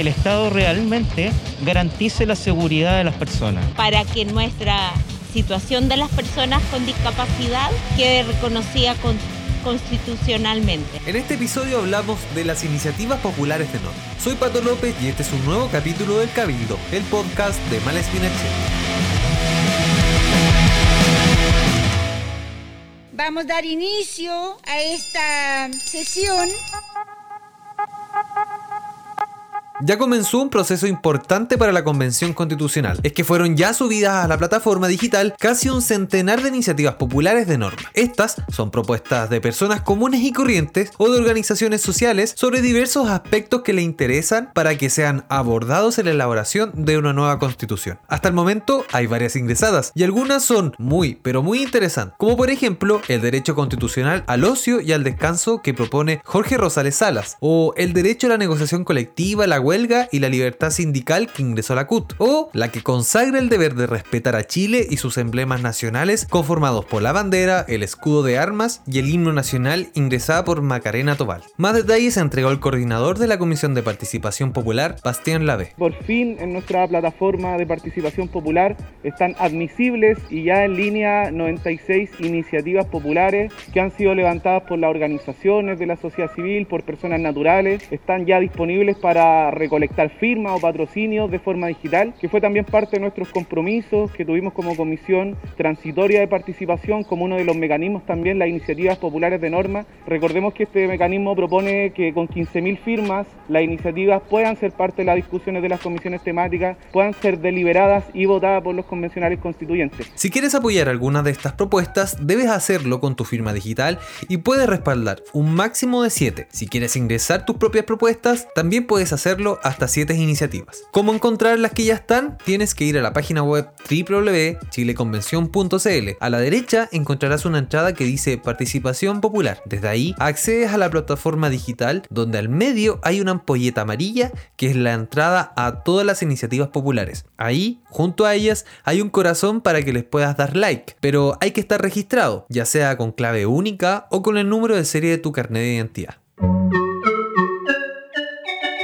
que el Estado realmente garantice la seguridad de las personas. Para que nuestra situación de las personas con discapacidad quede reconocida constitucionalmente. En este episodio hablamos de las iniciativas populares de Norte. Soy Pato López y este es un nuevo capítulo del Cabildo, el podcast de Malespina Vamos a dar inicio a esta sesión Ya comenzó un proceso importante para la Convención Constitucional. Es que fueron ya subidas a la plataforma digital casi un centenar de iniciativas populares de norma. Estas son propuestas de personas comunes y corrientes o de organizaciones sociales sobre diversos aspectos que le interesan para que sean abordados en la elaboración de una nueva constitución. Hasta el momento hay varias ingresadas y algunas son muy, pero muy interesantes, como por ejemplo el derecho constitucional al ocio y al descanso que propone Jorge Rosales Salas, o el derecho a la negociación colectiva, la huelga y la libertad sindical que ingresó la CUT, o la que consagra el deber de respetar a Chile y sus emblemas nacionales conformados por la bandera, el escudo de armas y el himno nacional ingresada por Macarena Tobal. Más detalles entregó el coordinador de la Comisión de Participación Popular, Bastián Lave. Por fin en nuestra plataforma de participación popular están admisibles y ya en línea 96 iniciativas populares que han sido levantadas por las organizaciones de la sociedad civil, por personas naturales, están ya disponibles para recolectar firmas o patrocinios de forma digital, que fue también parte de nuestros compromisos que tuvimos como comisión transitoria de participación, como uno de los mecanismos también las iniciativas populares de norma. Recordemos que este mecanismo propone que con 15.000 firmas las iniciativas puedan ser parte de las discusiones de las comisiones temáticas, puedan ser deliberadas y votadas por los convencionales constituyentes. Si quieres apoyar alguna de estas propuestas, debes hacerlo con tu firma digital y puedes respaldar un máximo de 7. Si quieres ingresar tus propias propuestas, también puedes hacerlo hasta 7 iniciativas. ¿Cómo encontrar las que ya están? Tienes que ir a la página web www.chileconvención.cl. A la derecha encontrarás una entrada que dice Participación Popular. Desde ahí accedes a la plataforma digital donde al medio hay una ampolleta amarilla que es la entrada a todas las iniciativas populares. Ahí, junto a ellas, hay un corazón para que les puedas dar like, pero hay que estar registrado, ya sea con clave única o con el número de serie de tu carnet de identidad.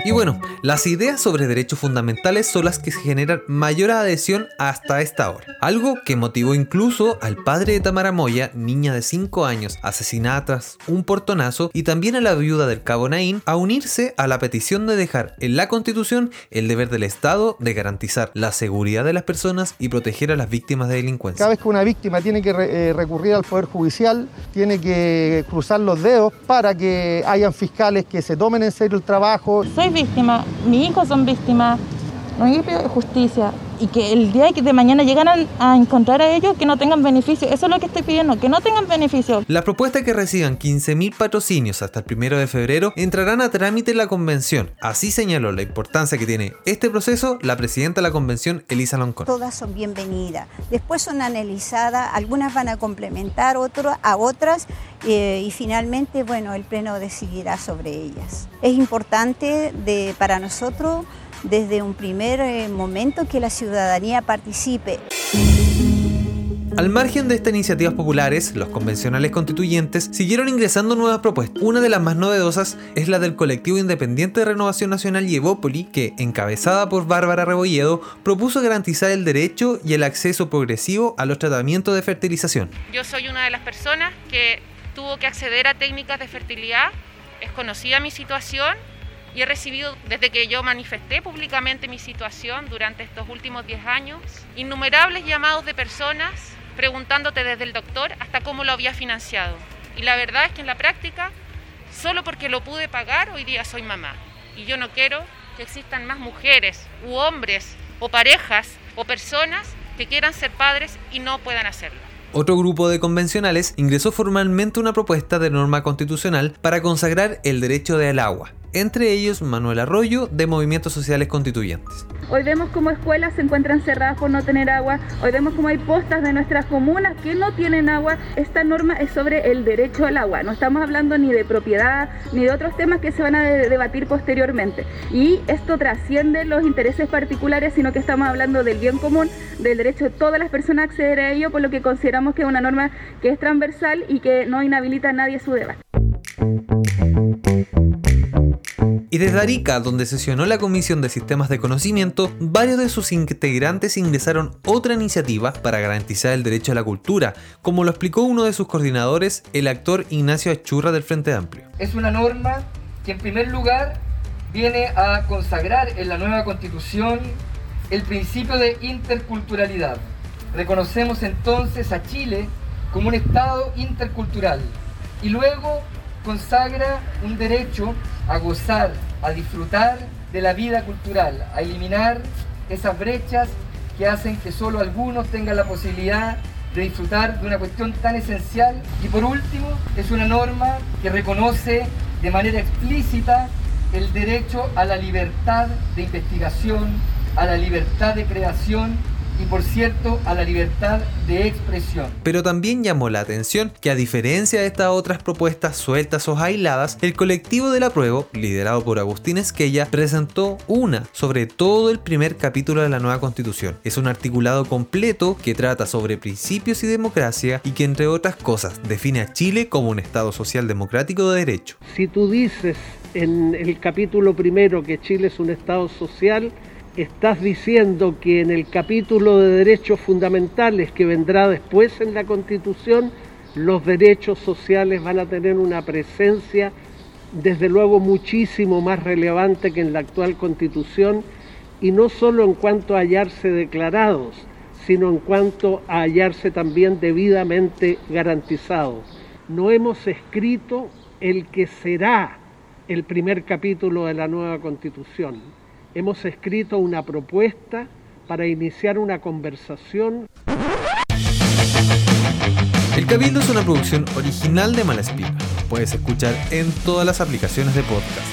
Y bueno, las ideas sobre derechos fundamentales son las que generan mayor adhesión hasta esta hora. Algo que motivó incluso al padre de Tamara Moya, niña de 5 años, asesinatas, un portonazo, y también a la viuda del cabo Naín, a unirse a la petición de dejar en la constitución el deber del Estado de garantizar la seguridad de las personas y proteger a las víctimas de delincuencia. Cada vez que una víctima tiene que eh, recurrir al Poder Judicial, tiene que cruzar los dedos para que hayan fiscales que se tomen en serio el trabajo víctima, mis hijos son víctimas, no hay justicia y que el día de mañana llegaran a encontrar a ellos que no tengan beneficio. Eso es lo que estoy pidiendo, que no tengan beneficio. La propuesta que reciban 15.000 patrocinios hasta el 1 de febrero entrarán a trámite en la convención. Así señaló la importancia que tiene este proceso la presidenta de la convención, Elisa Loncón. Todas son bienvenidas. Después son analizadas, algunas van a complementar a otras eh, y finalmente, bueno, el Pleno decidirá sobre ellas. Es importante de, para nosotros desde un primer eh, momento que la ciudadanía participe. Al margen de estas iniciativas populares, los convencionales constituyentes siguieron ingresando nuevas propuestas. Una de las más novedosas es la del colectivo independiente de Renovación Nacional Yevópoli, que, encabezada por Bárbara Rebolledo, propuso garantizar el derecho y el acceso progresivo a los tratamientos de fertilización. Yo soy una de las personas que tuvo que acceder a técnicas de fertilidad, es conocida mi situación y he recibido, desde que yo manifesté públicamente mi situación durante estos últimos 10 años, innumerables llamados de personas preguntándote desde el doctor hasta cómo lo había financiado. Y la verdad es que en la práctica, solo porque lo pude pagar, hoy día soy mamá. Y yo no quiero que existan más mujeres u hombres o parejas o personas que quieran ser padres y no puedan hacerlo. Otro grupo de convencionales ingresó formalmente una propuesta de norma constitucional para consagrar el derecho del agua, entre ellos Manuel Arroyo de Movimientos Sociales Constituyentes. Hoy vemos cómo escuelas se encuentran cerradas por no tener agua, hoy vemos cómo hay postas de nuestras comunas que no tienen agua. Esta norma es sobre el derecho al agua, no estamos hablando ni de propiedad ni de otros temas que se van a debatir posteriormente. Y esto trasciende los intereses particulares, sino que estamos hablando del bien común, del derecho de todas las personas a acceder a ello, por lo que consideramos que es una norma que es transversal y que no inhabilita a nadie su debate. Y desde Arica, donde sesionó la Comisión de Sistemas de Conocimiento, varios de sus integrantes ingresaron otra iniciativa para garantizar el derecho a la cultura, como lo explicó uno de sus coordinadores, el actor Ignacio Achurra del Frente Amplio. Es una norma que en primer lugar viene a consagrar en la nueva constitución el principio de interculturalidad. Reconocemos entonces a Chile como un Estado intercultural y luego consagra un derecho a gozar, a disfrutar de la vida cultural, a eliminar esas brechas que hacen que solo algunos tengan la posibilidad de disfrutar de una cuestión tan esencial. Y por último, es una norma que reconoce de manera explícita el derecho a la libertad de investigación, a la libertad de creación y por cierto a la libertad de expresión. Pero también llamó la atención que a diferencia de estas otras propuestas sueltas o aisladas, el colectivo del apruebo, liderado por Agustín Esquella, presentó una sobre todo el primer capítulo de la nueva constitución. Es un articulado completo que trata sobre principios y democracia y que entre otras cosas define a Chile como un Estado social democrático de derecho. Si tú dices en el capítulo primero que Chile es un Estado social, estás diciendo que en el capítulo de derechos fundamentales que vendrá después en la Constitución, los derechos sociales van a tener una presencia desde luego muchísimo más relevante que en la actual Constitución y no solo en cuanto a hallarse declarados, sino en cuanto a hallarse también debidamente garantizados. No hemos escrito el que será el primer capítulo de la nueva Constitución hemos escrito una propuesta para iniciar una conversación. El Cabildo es una producción original de Malaspina. Puedes escuchar en todas las aplicaciones de podcast.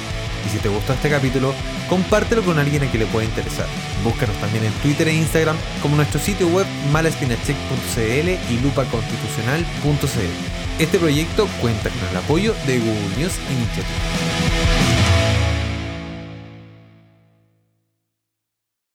Y si te gustó este capítulo, compártelo con alguien a quien le pueda interesar. Búscanos también en Twitter e Instagram como nuestro sitio web malaspinacheck.cl y lupaconstitucional.cl. Este proyecto cuenta con el apoyo de Google News Initiative.